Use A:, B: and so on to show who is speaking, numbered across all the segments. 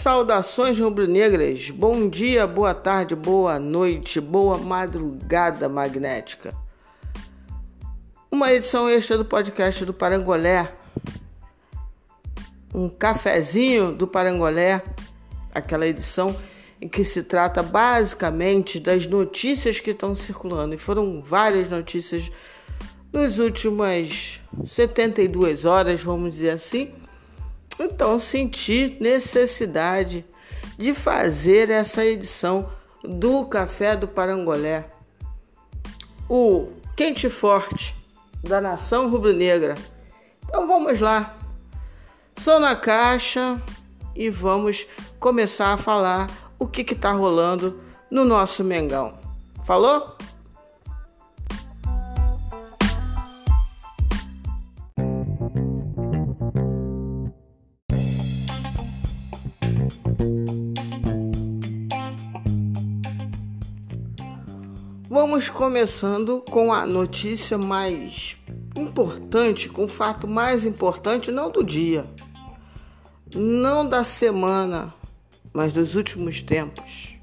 A: Saudações rubro-negras, bom dia, boa tarde, boa noite, boa madrugada magnética. Uma edição extra do podcast do Parangolé, um cafezinho do Parangolé, aquela edição em que se trata basicamente das notícias que estão circulando, e foram várias notícias nas últimas 72 horas, vamos dizer assim então senti necessidade de fazer essa edição do Café do Parangolé, o quente forte da nação rubro-negra. Então vamos lá. Sou na caixa e vamos começar a falar o que está rolando no nosso Mengão. Falou? Vamos começando com a notícia mais importante, com o fato mais importante, não do dia, não da semana, mas dos últimos tempos.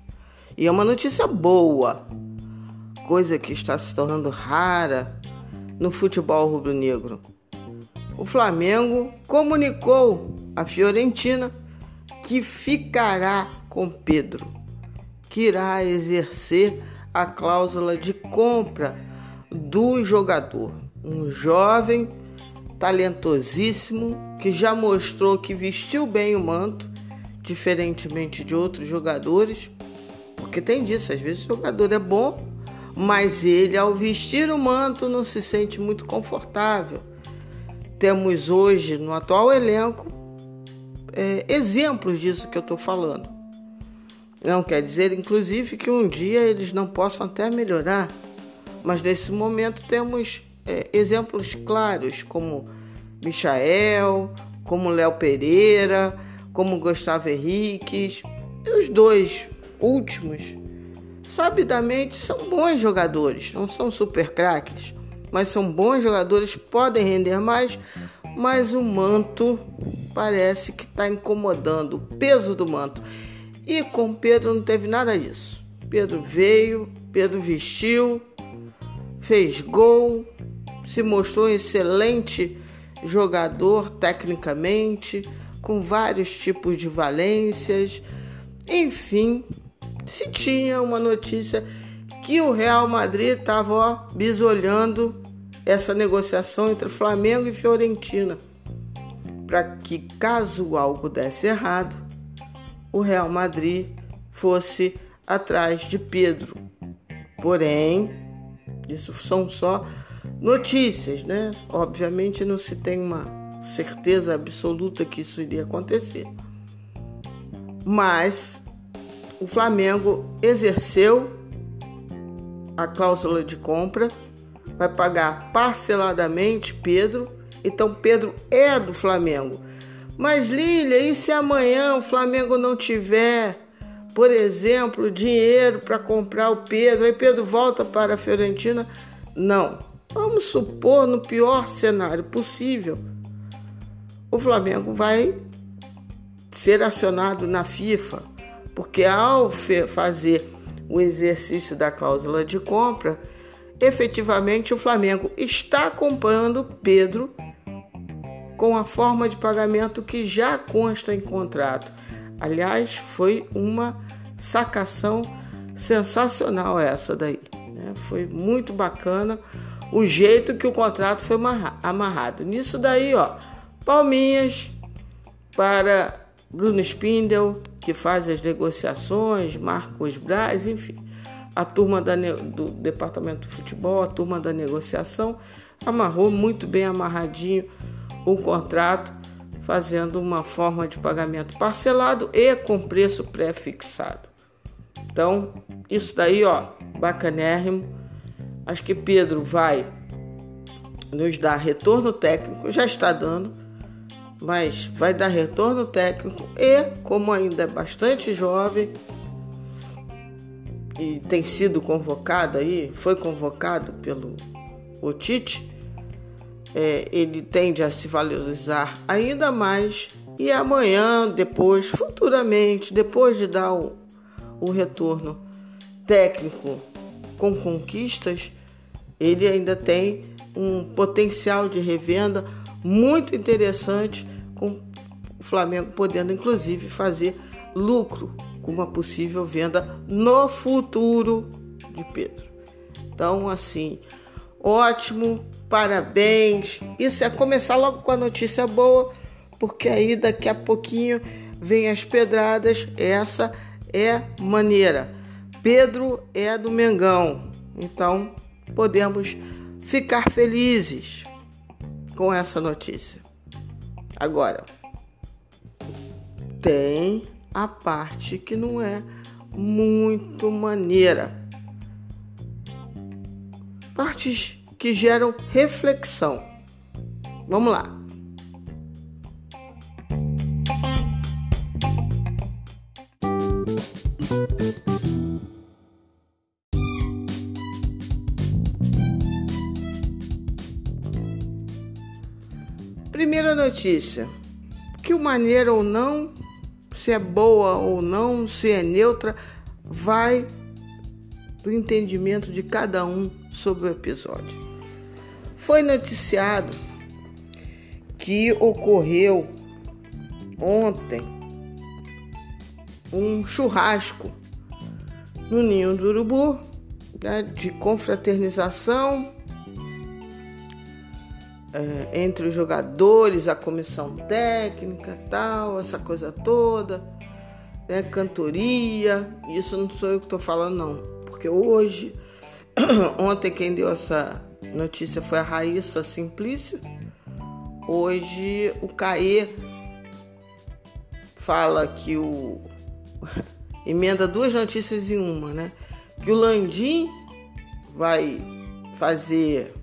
A: E é uma notícia boa, coisa que está se tornando rara no futebol rubro-negro. O Flamengo comunicou à Fiorentina que ficará com Pedro, que irá exercer a cláusula de compra do jogador. Um jovem talentosíssimo que já mostrou que vestiu bem o manto, diferentemente de outros jogadores, porque tem disso, às vezes o jogador é bom, mas ele ao vestir o manto não se sente muito confortável. Temos hoje no atual elenco é, exemplos disso que eu estou falando. Não quer dizer, inclusive, que um dia eles não possam até melhorar, mas nesse momento temos é, exemplos claros, como Michael, como Léo Pereira, como Gustavo Henriques, e os dois últimos, sabidamente, são bons jogadores, não são super craques, mas são bons jogadores, podem render mais, mas o manto parece que está incomodando, o peso do manto. E com Pedro não teve nada disso. Pedro veio, Pedro vestiu, fez gol, se mostrou um excelente jogador tecnicamente, com vários tipos de valências. Enfim, se tinha uma notícia que o Real Madrid estava bisolhando essa negociação entre Flamengo e Fiorentina, para que caso algo desse errado, o Real Madrid fosse atrás de Pedro. Porém, isso são só notícias, né? Obviamente não se tem uma certeza absoluta que isso iria acontecer. Mas o Flamengo exerceu a cláusula de compra, vai pagar parceladamente Pedro. Então Pedro é do Flamengo. Mas Lília, e se amanhã o Flamengo não tiver, por exemplo, dinheiro para comprar o Pedro, aí Pedro volta para a Fiorentina? Não. Vamos supor no pior cenário possível, o Flamengo vai ser acionado na FIFA, porque ao fazer o exercício da cláusula de compra, efetivamente o Flamengo está comprando Pedro com a forma de pagamento que já consta em contrato. Aliás, foi uma sacação sensacional essa daí. Né? Foi muito bacana o jeito que o contrato foi amarrado. Nisso daí, ó, palminhas para Bruno Spindel, que faz as negociações, Marcos Braz, enfim, a turma da, do departamento de futebol, a turma da negociação, amarrou muito bem amarradinho o contrato, fazendo uma forma de pagamento parcelado e com preço pré-fixado. Então, isso daí, ó, bacanérrimo. Acho que Pedro vai nos dar retorno técnico, já está dando, mas vai dar retorno técnico e, como ainda é bastante jovem e tem sido convocado aí, foi convocado pelo Otite, é, ele tende a se valorizar ainda mais E amanhã, depois, futuramente, depois de dar o, o retorno técnico com conquistas, ele ainda tem um potencial de revenda muito interessante, com o Flamengo podendo inclusive fazer lucro com uma possível venda no futuro de Pedro. Então, assim, ótimo, parabéns. Isso é começar logo com a notícia boa, porque aí daqui a pouquinho vem as pedradas. Essa é maneira. Pedro é do Mengão, então podemos ficar felizes com essa notícia. Agora, tem a parte que não é muito maneira. Partes que geram reflexão. Vamos lá. Primeira notícia: que maneira ou não, se é boa ou não, se é neutra, vai do entendimento de cada um sobre o episódio. Foi noticiado que ocorreu ontem um churrasco no Ninho do Urubu, né, de confraternização é, entre os jogadores, a comissão técnica, tal, essa coisa toda, né, cantoria. Isso não sou eu que estou falando, não, porque hoje, ontem quem deu essa notícia foi a Raíssa Simplício. Hoje o Caê fala que o emenda duas notícias em uma, né? Que o Landim vai fazer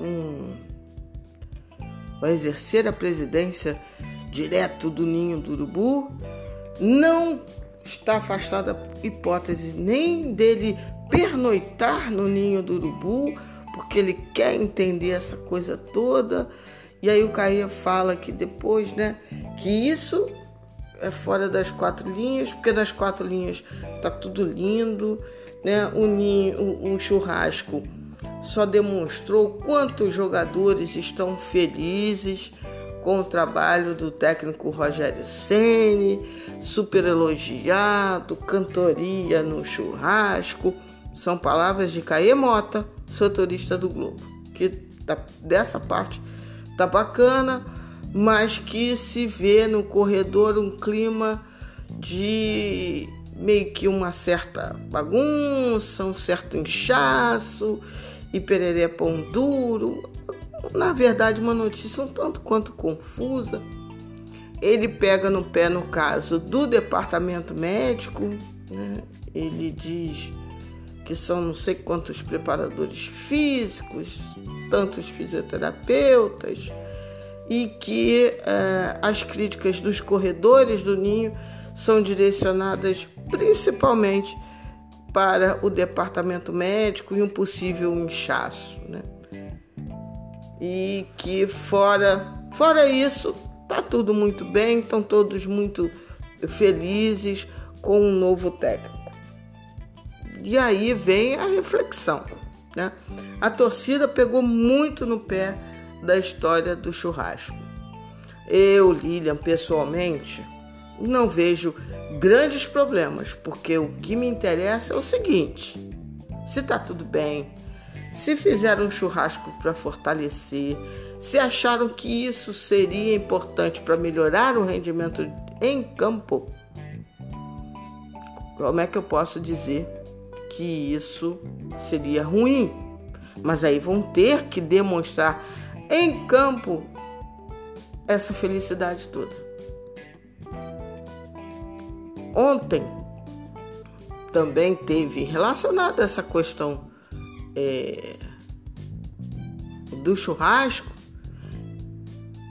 A: um vai exercer a presidência direto do ninho do urubu, não está afastada a hipótese nem dele pernoitar no ninho do urubu, porque ele quer entender essa coisa toda. E aí o Caia fala que depois, né, que isso é fora das quatro linhas, porque nas quatro linhas tá tudo lindo, né? O ninho, o, o churrasco só demonstrou quanto os jogadores estão felizes com o trabalho do técnico Rogério Ceni, super elogiado, cantoria no churrasco. São palavras de Caê Mota, setorista do Globo, que tá, dessa parte tá bacana, mas que se vê no corredor um clima de meio que uma certa bagunça, um certo inchaço e Pererê Pão Duro. Na verdade, uma notícia um tanto quanto confusa. Ele pega no pé no caso do departamento médico, né? ele diz que são não sei quantos preparadores físicos, tantos fisioterapeutas, e que eh, as críticas dos corredores do ninho são direcionadas principalmente para o departamento médico e um possível inchaço, né? E que fora, fora isso, tá tudo muito bem, estão todos muito felizes com um novo técnico. E aí vem a reflexão, né? A torcida pegou muito no pé da história do churrasco. Eu, Lilian, pessoalmente, não vejo grandes problemas, porque o que me interessa é o seguinte: se tá tudo bem, se fizeram um churrasco para fortalecer, se acharam que isso seria importante para melhorar o rendimento em campo, como é que eu posso dizer que isso seria ruim? Mas aí vão ter que demonstrar em campo essa felicidade toda. Ontem também teve relacionada essa questão é, do churrasco,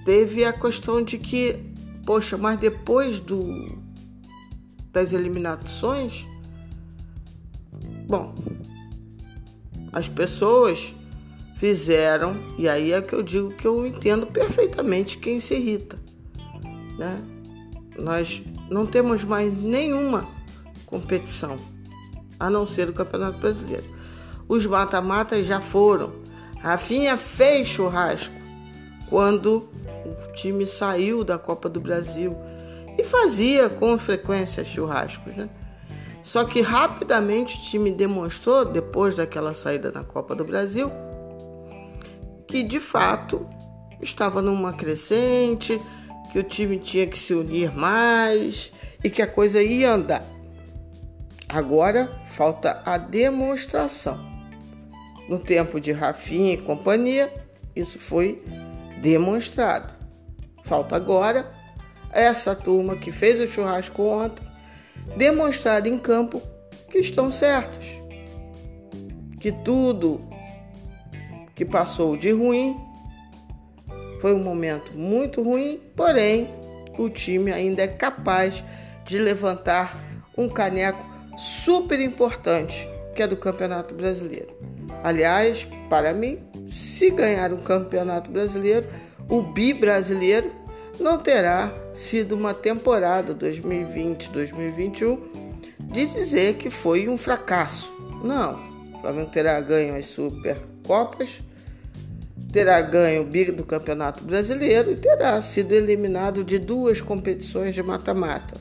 A: teve a questão de que, poxa, mas depois do, das eliminações, bom, as pessoas fizeram, e aí é que eu digo que eu entendo perfeitamente quem se irrita. né? Nós não temos mais nenhuma competição a não ser o Campeonato Brasileiro. Os mata-matas já foram. Rafinha fez churrasco quando o time saiu da Copa do Brasil e fazia com frequência churrascos, né? Só que rapidamente o time demonstrou, depois daquela saída na Copa do Brasil, que de fato estava numa crescente, que o time tinha que se unir mais e que a coisa ia andar. Agora falta a demonstração. No tempo de Rafinha e companhia, isso foi demonstrado. Falta agora essa turma que fez o churrasco ontem demonstrar em campo que estão certos. Que tudo que passou de ruim foi um momento muito ruim, porém o time ainda é capaz de levantar um caneco super importante, que é do Campeonato Brasileiro. Aliás, para mim, se ganhar o Campeonato Brasileiro, o bi brasileiro não terá sido uma temporada 2020-2021 de dizer que foi um fracasso. Não. O Flamengo terá ganho as Supercopas, terá ganho o bi do Campeonato Brasileiro e terá sido eliminado de duas competições de mata-mata.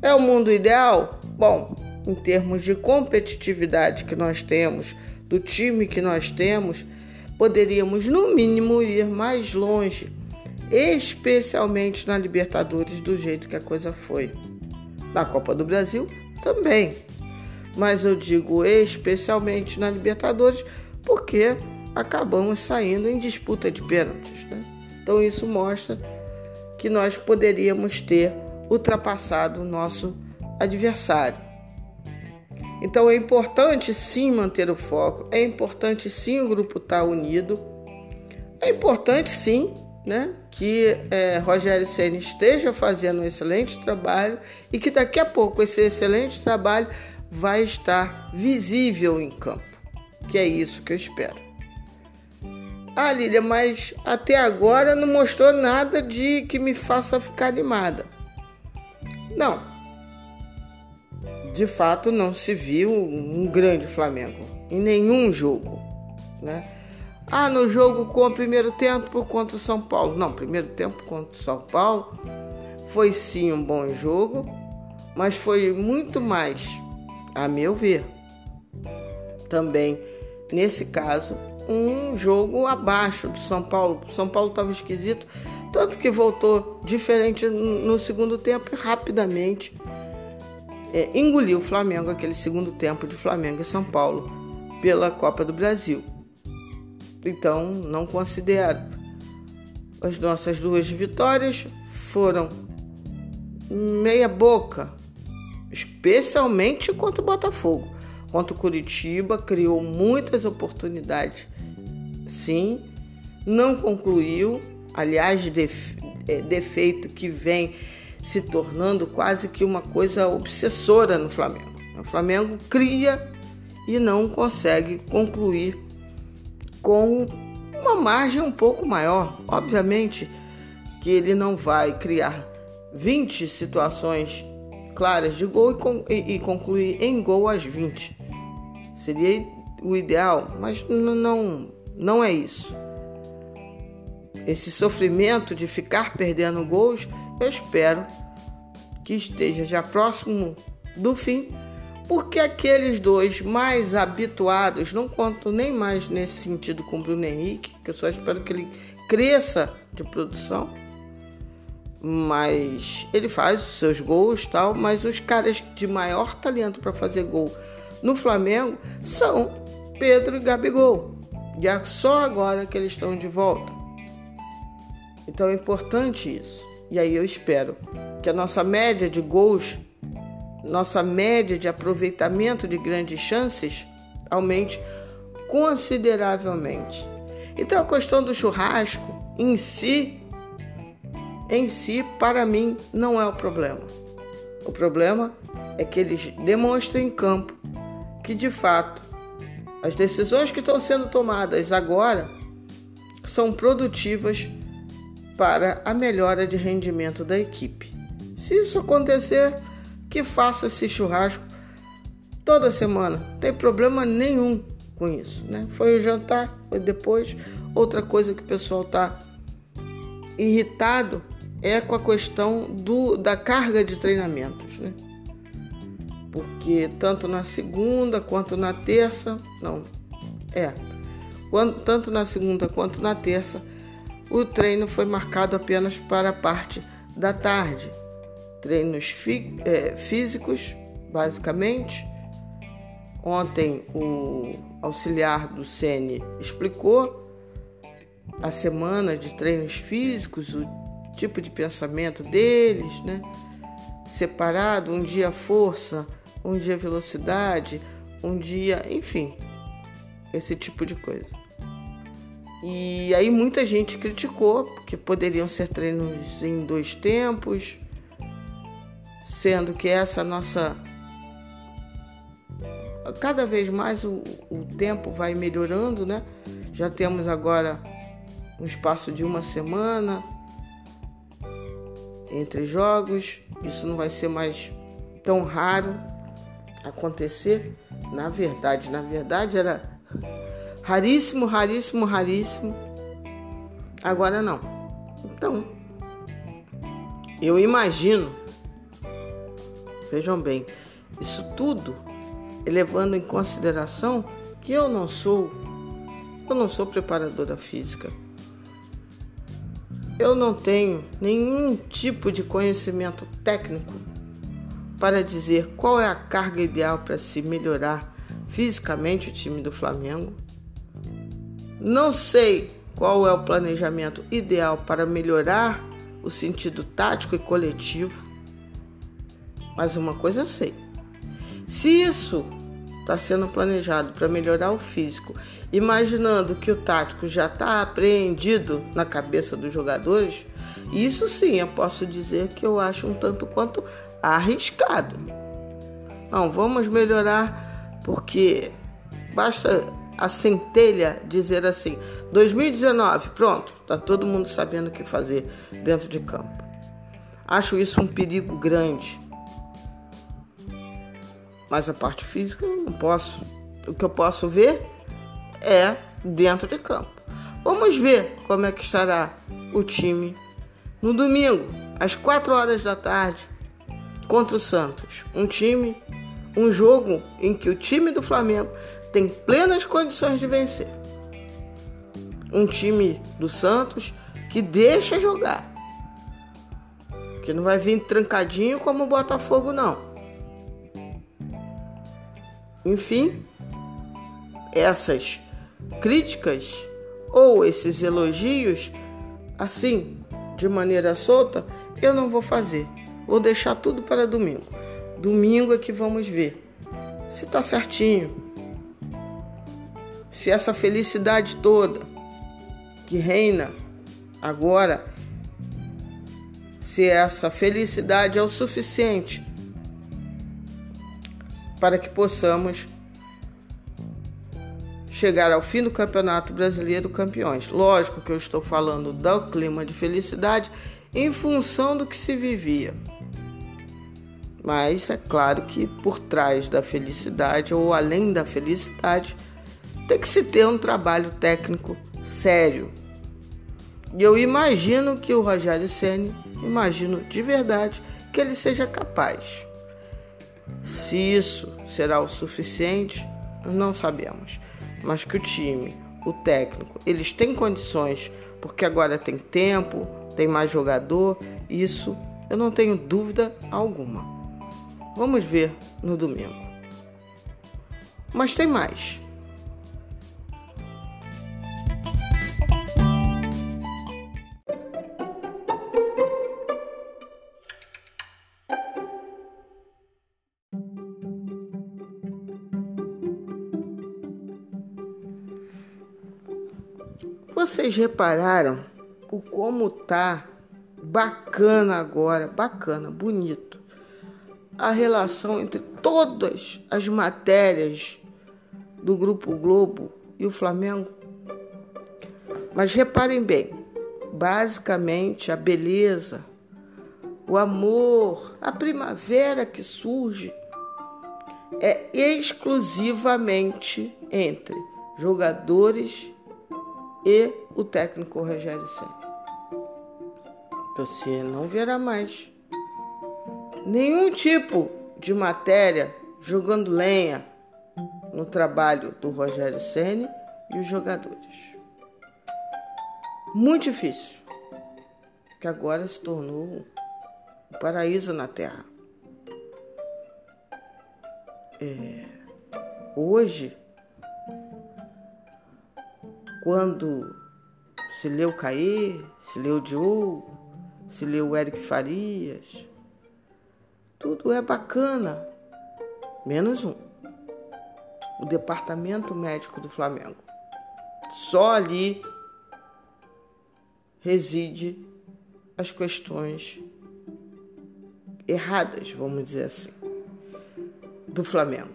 A: É o mundo ideal? Bom, em termos de competitividade que nós temos, do time que nós temos, poderíamos no mínimo ir mais longe, especialmente na Libertadores, do jeito que a coisa foi. Na Copa do Brasil também. Mas eu digo especialmente na Libertadores porque acabamos saindo em disputa de pênaltis. Né? Então isso mostra que nós poderíamos ter ultrapassado o nosso adversário. Então é importante sim manter o foco, é importante sim o grupo estar tá unido, é importante sim né, que é, Rogério Senna esteja fazendo um excelente trabalho e que daqui a pouco esse excelente trabalho vai estar visível em campo, que é isso que eu espero. Ah, Lília, mas até agora não mostrou nada de que me faça ficar animada. Não. De fato, não se viu um grande Flamengo em nenhum jogo, né? Ah, no jogo com o primeiro tempo contra o São Paulo. Não, primeiro tempo contra o São Paulo foi sim um bom jogo, mas foi muito mais, a meu ver, também nesse caso um jogo abaixo do São Paulo. O São Paulo estava esquisito, tanto que voltou diferente no segundo tempo e rapidamente é, engoliu o Flamengo, aquele segundo tempo de Flamengo e São Paulo pela Copa do Brasil. Então, não considero. As nossas duas vitórias foram meia boca, especialmente contra o Botafogo. Contra o Curitiba, criou muitas oportunidades sim, não concluiu, aliás, é, defeito que vem se tornando quase que uma coisa obsessora no Flamengo. O Flamengo cria e não consegue concluir com uma margem um pouco maior. Obviamente que ele não vai criar 20 situações claras de gol e, concluir em gol as 20. Seria o ideal, mas não, não é isso. Esse sofrimento de ficar perdendo gols, eu espero que esteja já próximo do fim, porque aqueles dois mais habituados, não conto nem mais nesse sentido com o Bruno Henrique, que eu só espero que ele cresça de produção, mas ele faz os seus gols tal, mas os caras de maior talento para fazer gol no Flamengo são Pedro e Gabigol. E é só agora que eles estão de volta. Então é importante isso. E aí eu espero que a nossa média de gols, nossa média de aproveitamento de grandes chances aumente consideravelmente. Então a questão do churrasco em si, em si, para mim, não é o problema. O problema é que eles demonstram em campo que de fato as decisões que estão sendo tomadas agora são produtivas para a melhora de rendimento da equipe. Se isso acontecer, que faça esse churrasco toda semana, não tem problema nenhum com isso, né? Foi o jantar, foi depois. Outra coisa que o pessoal está irritado é com a questão do, da carga de treinamentos, né? Porque tanto na segunda quanto na terça, não, é, quando, tanto na segunda quanto na terça, o treino foi marcado apenas para a parte da tarde. Treinos é, físicos, basicamente. Ontem o auxiliar do Sene explicou a semana de treinos físicos, o tipo de pensamento deles, né? Separado, um dia força, um dia velocidade, um dia, enfim, esse tipo de coisa. E aí muita gente criticou porque poderiam ser treinos em dois tempos, sendo que essa nossa cada vez mais o, o tempo vai melhorando, né? Já temos agora um espaço de uma semana entre jogos. Isso não vai ser mais tão raro acontecer. Na verdade, na verdade era Raríssimo, raríssimo, raríssimo. Agora não. Então, eu imagino, vejam bem, isso tudo levando em consideração que eu não sou, eu não sou preparadora física. Eu não tenho nenhum tipo de conhecimento técnico para dizer qual é a carga ideal para se melhorar fisicamente o time do Flamengo. Não sei qual é o planejamento ideal para melhorar o sentido tático e coletivo, mas uma coisa eu sei: se isso está sendo planejado para melhorar o físico, imaginando que o tático já está apreendido na cabeça dos jogadores, isso sim eu posso dizer que eu acho um tanto quanto arriscado. Não, vamos melhorar porque basta a centelha dizer assim: 2019, pronto, está todo mundo sabendo o que fazer dentro de campo. Acho isso um perigo grande. Mas a parte física eu não posso. O que eu posso ver é dentro de campo. Vamos ver como é que estará o time no domingo, às 4 horas da tarde, contra o Santos. Um time, um jogo em que o time do Flamengo tem plenas condições de vencer. Um time do Santos que deixa jogar. Que não vai vir trancadinho como o Botafogo, não. Enfim, essas críticas ou esses elogios, assim, de maneira solta, eu não vou fazer. Vou deixar tudo para domingo. Domingo é que vamos ver se tá certinho, se essa felicidade toda que reina agora, se essa felicidade é o suficiente para que possamos chegar ao fim do Campeonato Brasileiro campeões. Lógico que eu estou falando do clima de felicidade em função do que se vivia. Mas é claro que por trás da felicidade ou além da felicidade, tem que se ter um trabalho técnico sério. E eu imagino que o Rogério Ceni, imagino de verdade que ele seja capaz. Se isso será o suficiente, não sabemos. Mas que o time, o técnico, eles têm condições, porque agora tem tempo, tem mais jogador, isso eu não tenho dúvida alguma. Vamos ver no domingo. Mas tem mais. Vocês repararam o como tá bacana agora, bacana, bonito, a relação entre todas as matérias do Grupo Globo e o Flamengo? Mas reparem bem, basicamente a beleza, o amor, a primavera que surge é exclusivamente entre jogadores e o técnico Rogério Senna. Você não verá mais nenhum tipo de matéria jogando lenha no trabalho do Rogério Ceni e os jogadores. Muito difícil, que agora se tornou um paraíso na Terra. É, hoje, quando se leu Caê, se leu Diogo, se leu Eric Farias, tudo é bacana, menos um: o Departamento Médico do Flamengo. Só ali reside as questões erradas, vamos dizer assim, do Flamengo.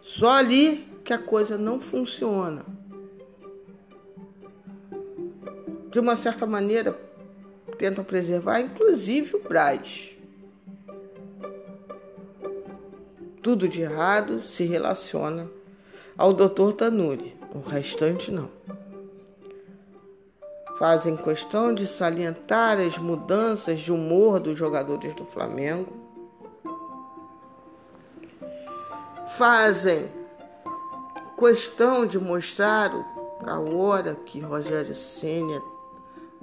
A: Só ali que a coisa não funciona. De uma certa maneira, tentam preservar, inclusive o Braz. Tudo de errado se relaciona ao Dr. Tanuri, o restante não fazem questão de salientar as mudanças de humor dos jogadores do Flamengo, fazem questão de mostrar a hora que Rogério Senna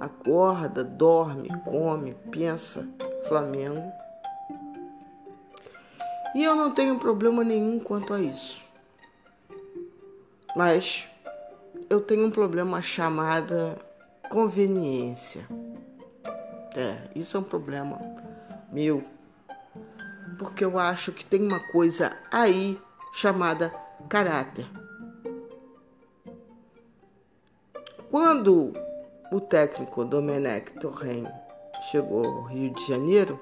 A: acorda, dorme, come, pensa Flamengo. E eu não tenho problema nenhum quanto a isso. Mas eu tenho um problema chamada conveniência. É, isso é um problema meu. Porque eu acho que tem uma coisa aí chamada caráter. Quando o técnico Domenech Torren chegou ao Rio de Janeiro,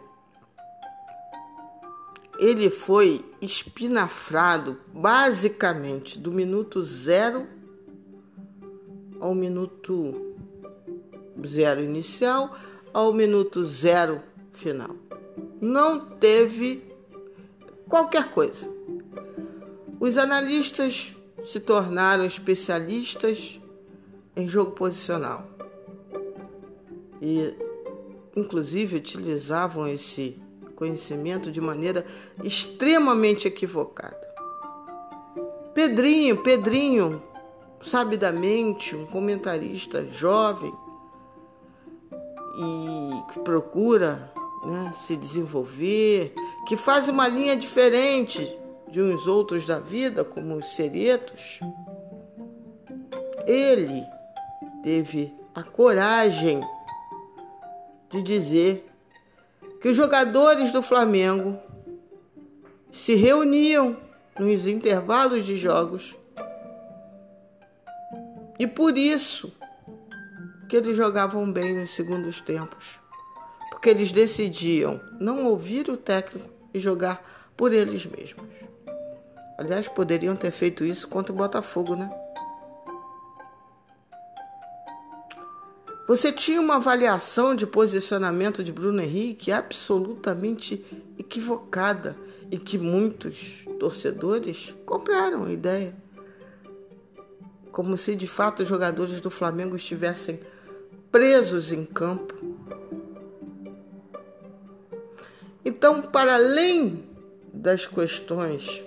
A: ele foi espinafrado basicamente do minuto zero ao minuto zero inicial ao minuto zero final. Não teve qualquer coisa. Os analistas se tornaram especialistas em jogo posicional e, inclusive, utilizavam esse conhecimento de maneira extremamente equivocada. Pedrinho, Pedrinho, sabidamente, um comentarista jovem, e que procura né, se desenvolver, que faz uma linha diferente de uns outros da vida, como os seretos, ele teve a coragem de dizer que os jogadores do Flamengo se reuniam nos intervalos de jogos e por isso que eles jogavam bem nos segundos tempos, porque eles decidiam não ouvir o técnico e jogar por eles mesmos. Aliás, poderiam ter feito isso contra o Botafogo, né? Você tinha uma avaliação de posicionamento de Bruno Henrique absolutamente equivocada e que muitos torcedores compraram a ideia. Como se de fato os jogadores do Flamengo estivessem presos em campo. Então, para além das questões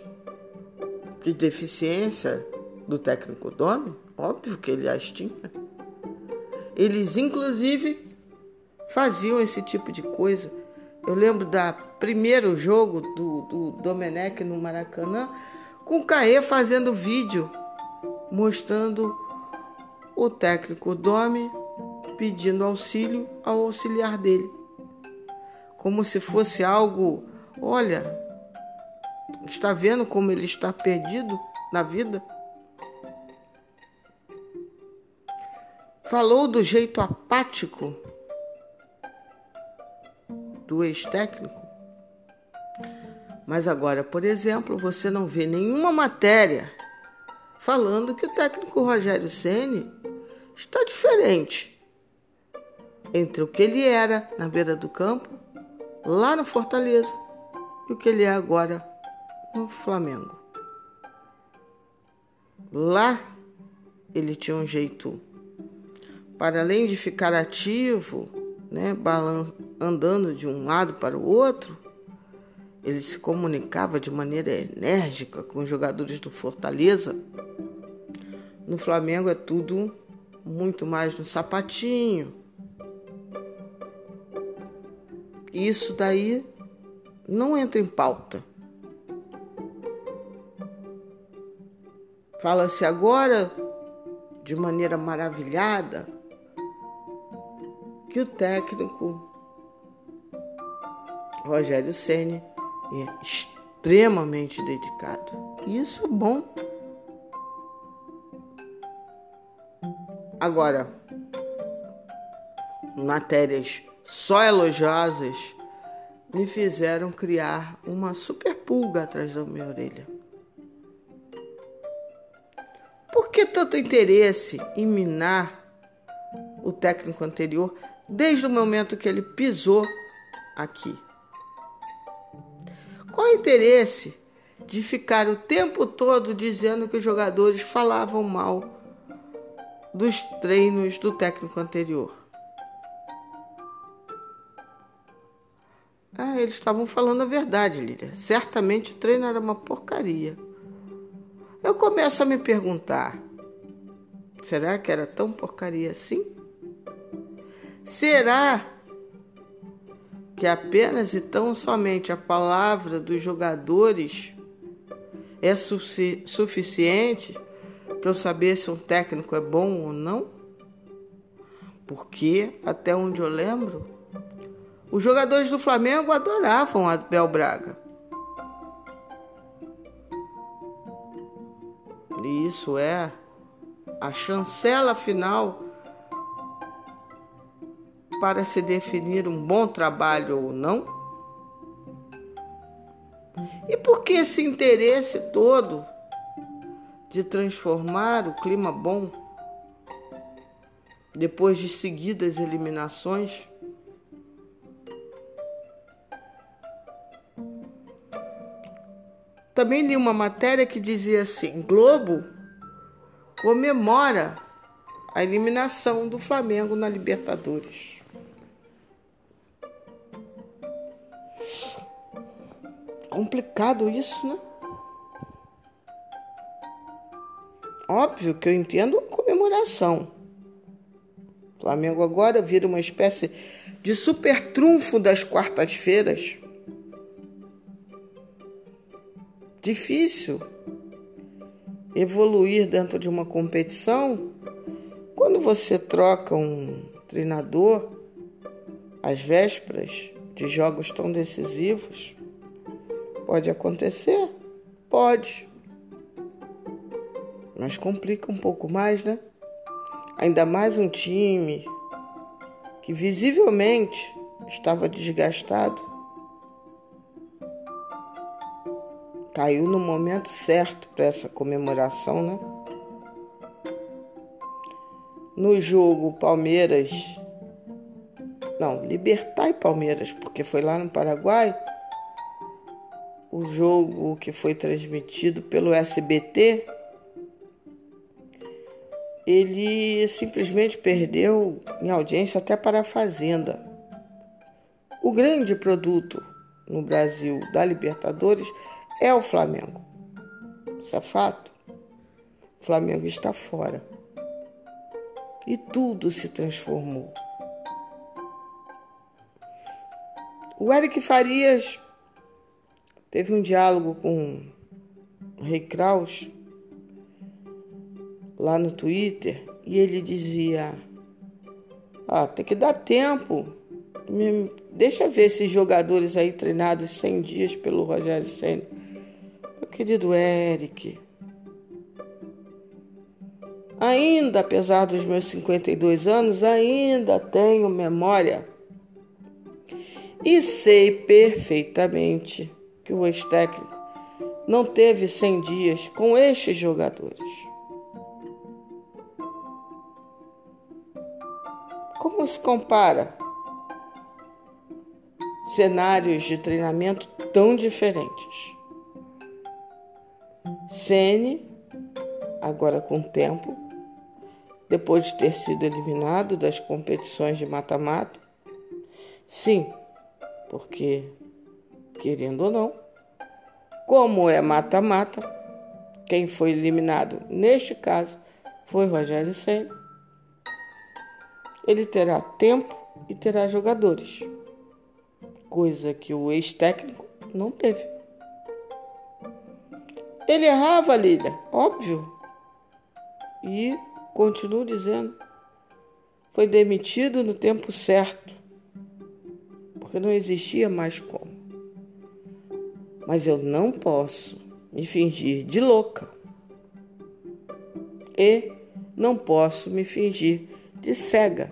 A: de deficiência do técnico Domi, óbvio que ele as tinha, eles inclusive faziam esse tipo de coisa. Eu lembro da primeiro jogo do, do Domenech no Maracanã, com o Caê fazendo vídeo mostrando o técnico Domi pedindo auxílio ao auxiliar dele, como se fosse algo, olha, está vendo como ele está perdido na vida? Falou do jeito apático do ex-técnico. Mas agora, por exemplo, você não vê nenhuma matéria falando que o técnico Rogério Ceni está diferente entre o que ele era na beira do campo, lá no Fortaleza, e o que ele é agora no Flamengo. Lá ele tinha um jeito, para além de ficar ativo, né, andando de um lado para o outro, ele se comunicava de maneira enérgica com os jogadores do Fortaleza. No Flamengo é tudo muito mais no sapatinho. Isso daí não entra em pauta. Fala-se agora de maneira maravilhada que o técnico Rogério Ceni é extremamente dedicado. E isso é bom. Agora, matérias só elogiosas me fizeram criar uma super pulga atrás da minha orelha. Por que tanto interesse em minar o técnico anterior desde o momento que ele pisou aqui? Qual o interesse de ficar o tempo todo dizendo que os jogadores falavam mal dos treinos do técnico anterior? Ah, eles estavam falando a verdade, Lília. Certamente o treino era uma porcaria. Eu começo a me perguntar: será que era tão porcaria assim? Será que apenas e tão somente a palavra dos jogadores é sufici suficiente para eu saber se um técnico é bom ou não? Porque, até onde eu lembro, os jogadores do Flamengo adoravam Abel Braga. E isso é a chancela final para se definir um bom trabalho ou não? E por que esse interesse todo de transformar o clima bom depois de seguidas eliminações? Também li uma matéria que dizia assim: Globo comemora a eliminação do Flamengo na Libertadores. Complicado isso, né? Óbvio que eu entendo comemoração. O Flamengo agora vira uma espécie de super trunfo das quartas-feiras. Difícil evoluir dentro de uma competição quando você troca um treinador às vésperas de jogos tão decisivos. Pode acontecer? Pode. Mas complica um pouco mais, né? Ainda mais um time que visivelmente estava desgastado. Caiu no momento certo para essa comemoração, né? No jogo Palmeiras. Não, Libertar e Palmeiras, porque foi lá no Paraguai o jogo que foi transmitido pelo SBT, ele simplesmente perdeu em audiência até para a Fazenda. O grande produto no Brasil da Libertadores é o Flamengo. Isso é fato. O Flamengo está fora. E tudo se transformou. O Eric Farias Teve um diálogo com o Rei Kraus lá no Twitter e ele dizia: Ah, tem que dar tempo. Me deixa ver esses jogadores aí treinados 100 dias pelo Rogério Senna. Meu querido Eric, ainda, apesar dos meus 52 anos, ainda tenho memória e sei perfeitamente que o ex-técnico não teve 100 dias com estes jogadores. Como se compara cenários de treinamento tão diferentes? Sene, agora com tempo, depois de ter sido eliminado das competições de mata-mata, sim, porque, querendo ou não, como é mata-mata, quem foi eliminado neste caso foi Rogério Senna. Ele terá tempo e terá jogadores, coisa que o ex-técnico não teve. Ele errava, Lília, óbvio. E continuo dizendo, foi demitido no tempo certo, porque não existia mais como. Mas eu não posso me fingir de louca e não posso me fingir de cega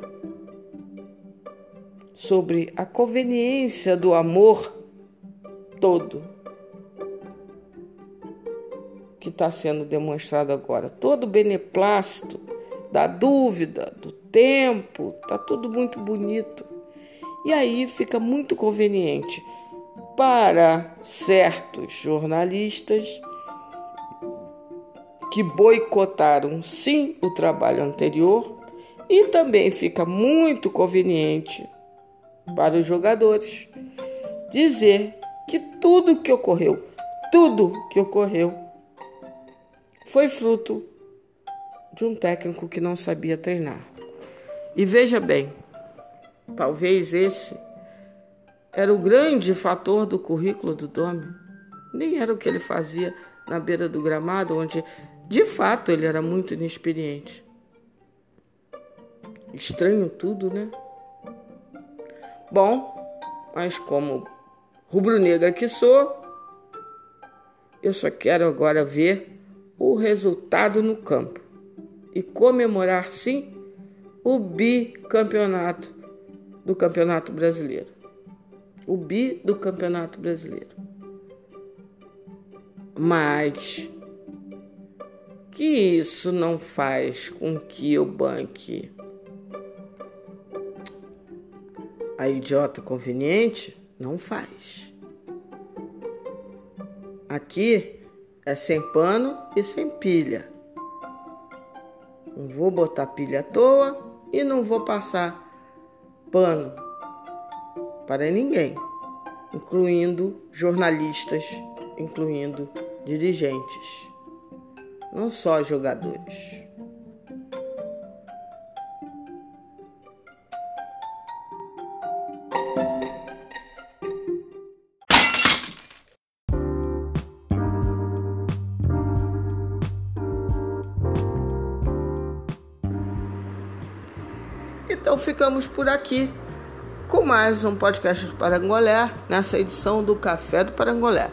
A: sobre a conveniência do amor todo que está sendo demonstrado agora. Todo o beneplácito da dúvida, do tempo, tá tudo muito bonito. E aí fica muito conveniente para certos jornalistas que boicotaram sim o trabalho anterior e também fica muito conveniente para os jogadores dizer que tudo que ocorreu, tudo que ocorreu foi fruto de um técnico que não sabia treinar. E veja bem, talvez esse era o grande fator do currículo do Domi. Nem era o que ele fazia na beira do gramado, onde de fato ele era muito inexperiente. Estranho tudo, né? Bom, mas como rubro-negra que sou, eu só quero agora ver o resultado no campo e comemorar sim o bicampeonato do Campeonato Brasileiro. O bi do Campeonato Brasileiro. Mas que isso não faz com que eu banque a idiota conveniente? Não faz. Aqui é sem pano e sem pilha. Não vou botar pilha à toa e não vou passar pano para ninguém, incluindo jornalistas, incluindo dirigentes, não só jogadores. Então ficamos por aqui com mais um podcast do Parangolé, nessa edição do Café do Parangolé.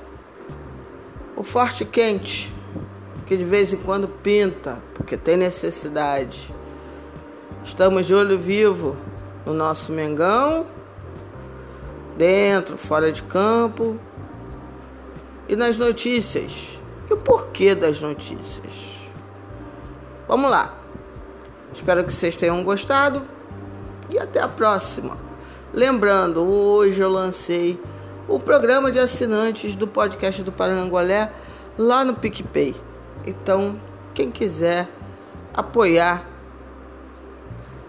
A: O forte quente, que de vez em quando pinta, porque tem necessidade. Estamos de olho vivo no nosso Mengão, dentro, fora de campo, e nas notícias. E o porquê das notícias? Vamos lá. Espero que vocês tenham gostado e até a próxima. Lembrando, hoje eu lancei o programa de assinantes do podcast do Parangolé lá no PicPay. Então, quem quiser apoiar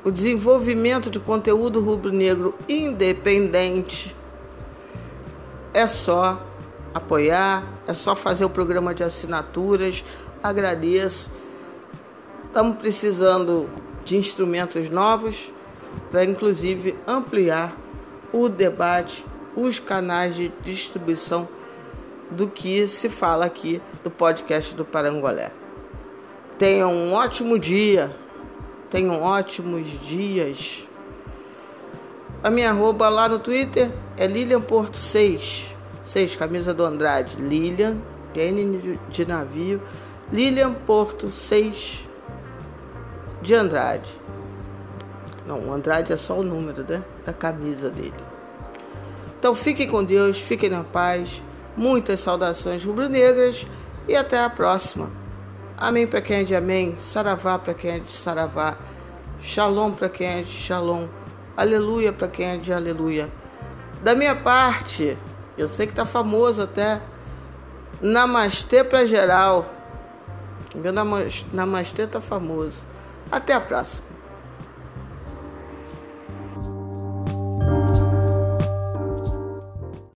A: o desenvolvimento de conteúdo rubro-negro independente, é só apoiar, é só fazer o programa de assinaturas. Agradeço. Estamos precisando de instrumentos novos para inclusive ampliar o debate, os canais de distribuição do que se fala aqui do podcast do Parangolé. Tenham um ótimo dia, tenham ótimos dias. A minha arroba lá no Twitter é Lilian Porto 6, 6, camisa do Andrade, Lilian, N de navio, Lilian Porto 6 de Andrade. Não, o Andrade é só o número né, da camisa dele. Então fiquem com Deus, fiquem na paz. Muitas saudações rubro-negras e até a próxima. Amém para quem é de amém, saravá para quem é de saravá, shalom para quem é de shalom. Aleluia para quem é de aleluia. Da minha parte, eu sei que tá famoso até. Namastê para geral. Meu namastê tá famoso. Até a próxima.